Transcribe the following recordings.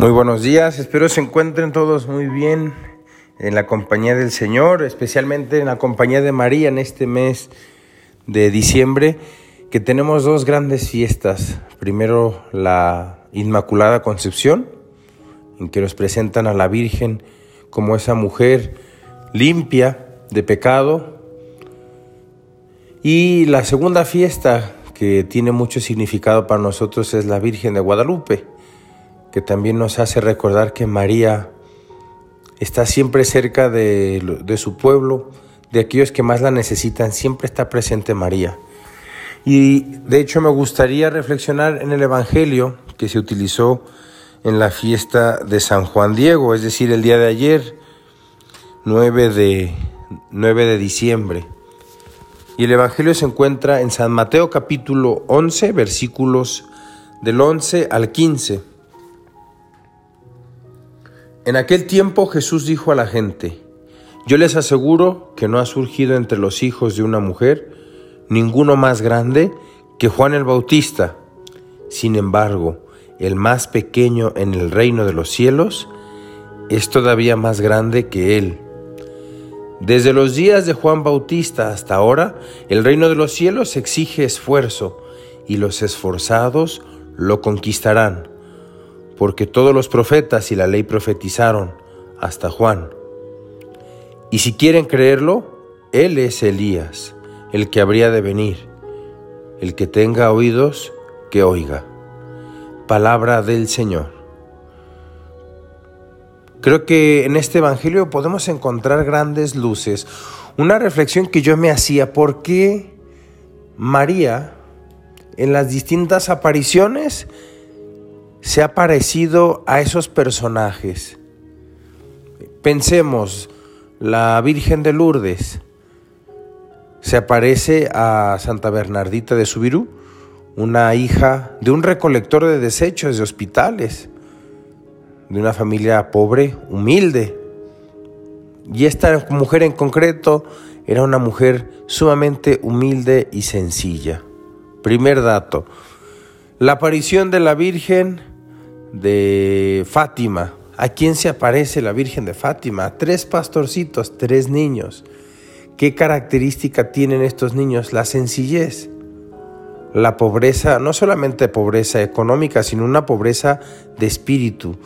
Muy buenos días, espero se encuentren todos muy bien en la compañía del Señor, especialmente en la compañía de María en este mes de diciembre, que tenemos dos grandes fiestas. Primero la Inmaculada Concepción, en que nos presentan a la Virgen como esa mujer limpia de pecado. Y la segunda fiesta que tiene mucho significado para nosotros es la Virgen de Guadalupe, que también nos hace recordar que María está siempre cerca de, su pueblo, de aquellos que más la necesitan, siempre está presente María. Y de hecho me gustaría reflexionar en el Evangelio que se utilizó en la fiesta de San Juan Diego, es decir, el día de ayer, 9 de, 9 de diciembre. Y el Evangelio se encuentra en San Mateo capítulo 11, versículos del 11 al 15. En aquel tiempo Jesús dijo a la gente, yo les aseguro que no ha surgido entre los hijos de una mujer ninguno más grande que Juan el Bautista. Sin embargo, el más pequeño en el reino de los cielos es todavía más grande que él. Desde los días de Juan Bautista hasta ahora, el reino de los cielos exige esfuerzo y los esforzados lo conquistarán, porque todos los profetas y la ley profetizaron hasta Juan. Y si quieren creerlo, él es Elías, el que habría de venir. El que tenga oídos, que oiga. Palabra del Señor. Creo que en este Evangelio podemos encontrar grandes luces. Una reflexión que yo me hacía, ¿por qué María en las distintas apariciones se ha parecido a esos personajes? Pensemos, la Virgen de Lourdes se aparece a Santa Bernardita de Subirú, una hija de un recolector de desechos de hospitales de una familia pobre, humilde. Y esta mujer en concreto era una mujer sumamente humilde y sencilla. Primer dato, la aparición de la Virgen de Fátima. ¿A quién se aparece la Virgen de Fátima? tres pastorcitos, tres niños. ¿Qué característica tienen estos niños? La sencillez. La pobreza, no solamente pobreza económica, sino una pobreza de espíritu,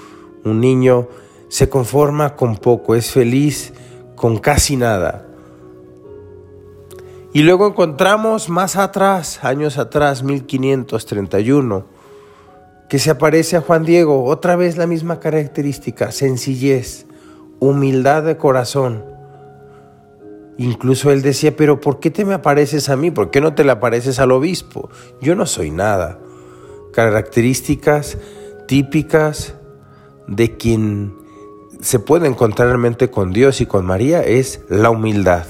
un niño se conforma con poco, es feliz con casi nada. Y luego encontramos más atrás, años atrás, 1531, que se aparece a Juan Diego, otra vez la misma característica, sencillez, humildad de corazón. Incluso él decía, pero ¿por qué te me apareces a mí? ¿Por qué no te le apareces al obispo? Yo no soy nada. Características típicas de quien se puede encontrar realmente con Dios y con María es la humildad.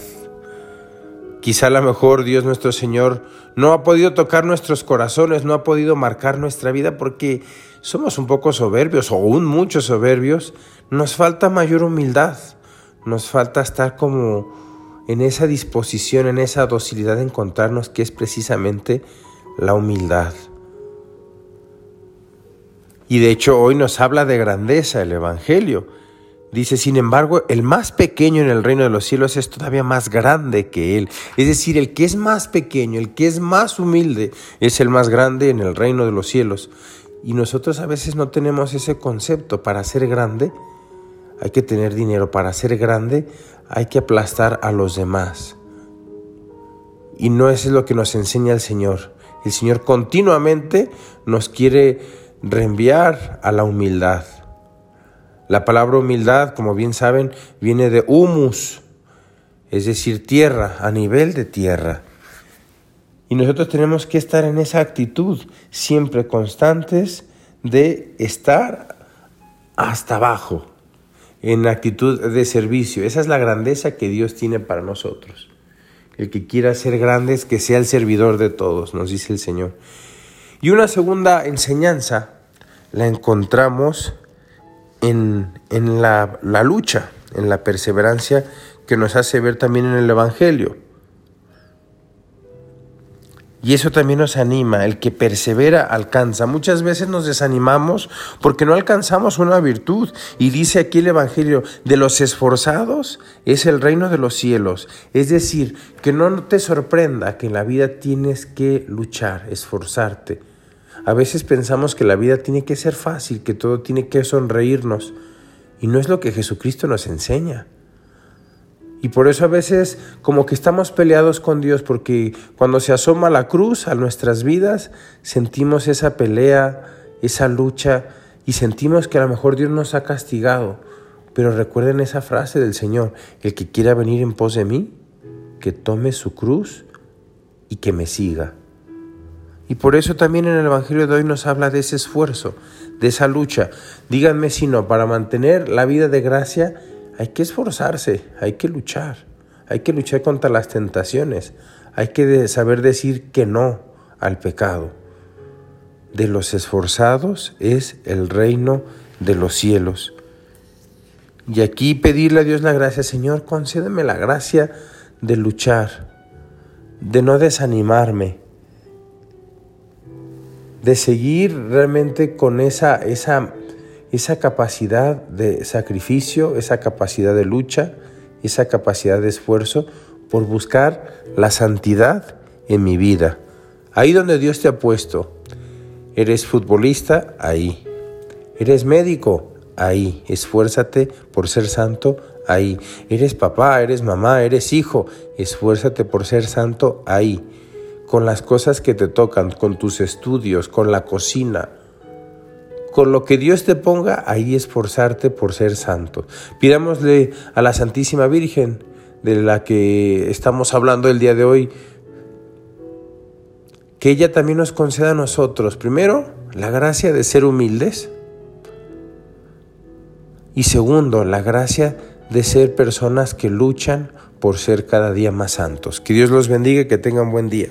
Quizá a lo mejor Dios nuestro Señor no ha podido tocar nuestros corazones, no ha podido marcar nuestra vida porque somos un poco soberbios o aún muchos soberbios. Nos falta mayor humildad, nos falta estar como en esa disposición, en esa docilidad de encontrarnos que es precisamente la humildad. Y de hecho hoy nos habla de grandeza el Evangelio. Dice, sin embargo, el más pequeño en el reino de los cielos es todavía más grande que él. Es decir, el que es más pequeño, el que es más humilde, es el más grande en el reino de los cielos. Y nosotros a veces no tenemos ese concepto. Para ser grande hay que tener dinero. Para ser grande hay que aplastar a los demás. Y no es lo que nos enseña el Señor. El Señor continuamente nos quiere reenviar a la humildad. La palabra humildad, como bien saben, viene de humus, es decir, tierra, a nivel de tierra. Y nosotros tenemos que estar en esa actitud, siempre constantes de estar hasta abajo, en actitud de servicio. Esa es la grandeza que Dios tiene para nosotros. El que quiera ser grande es que sea el servidor de todos, nos dice el Señor. Y una segunda enseñanza la encontramos en, la, la lucha, en la perseverancia que nos hace ver también en el Evangelio. Y eso también nos anima, el que persevera alcanza. Muchas veces nos desanimamos porque no alcanzamos una virtud. Y dice aquí el Evangelio, de los esforzados es el reino de los cielos. Es decir, que no te sorprenda que en la vida tienes que luchar, esforzarte. A veces pensamos que la vida tiene que ser fácil, que todo tiene que sonreírnos. Y no es lo que Jesucristo nos enseña. Y por eso a veces como que estamos peleados con Dios, porque cuando se asoma la cruz a nuestras vidas, sentimos esa pelea, esa lucha, y sentimos que a lo mejor Dios nos ha castigado. Pero recuerden esa frase del Señor, el que quiera venir en pos de mí, que tome su cruz y que me siga. Y por eso también en el Evangelio de hoy nos habla de ese esfuerzo, de esa lucha. Díganme si no, para mantener la vida de gracia hay que esforzarse, hay que luchar, hay que luchar contra las tentaciones, hay que saber decir que no al pecado. De los esforzados es el reino de los cielos. Y aquí pedirle a Dios la gracia, Señor, concédeme la gracia de luchar, de no desanimarme, de seguir realmente con esa, esa esa capacidad de sacrificio, esa capacidad de lucha, esa capacidad de esfuerzo por buscar la santidad en mi vida. Ahí donde Dios te ha puesto. Eres futbolista, ahí. Eres médico, ahí. Esfuérzate por ser santo, ahí. Eres papá, eres mamá, eres hijo, esfuérzate por ser santo, ahí. Con las cosas que te tocan, con tus estudios, con la cocina, con lo que Dios te ponga, ahí esforzarte por ser santo. Pidámosle a la Santísima Virgen, de la que estamos hablando el día de hoy, que ella también nos conceda a nosotros, primero, la gracia de ser humildes y segundo, la gracia de ser personas que luchan por ser cada día más santos. Que Dios los bendiga y que tengan buen día.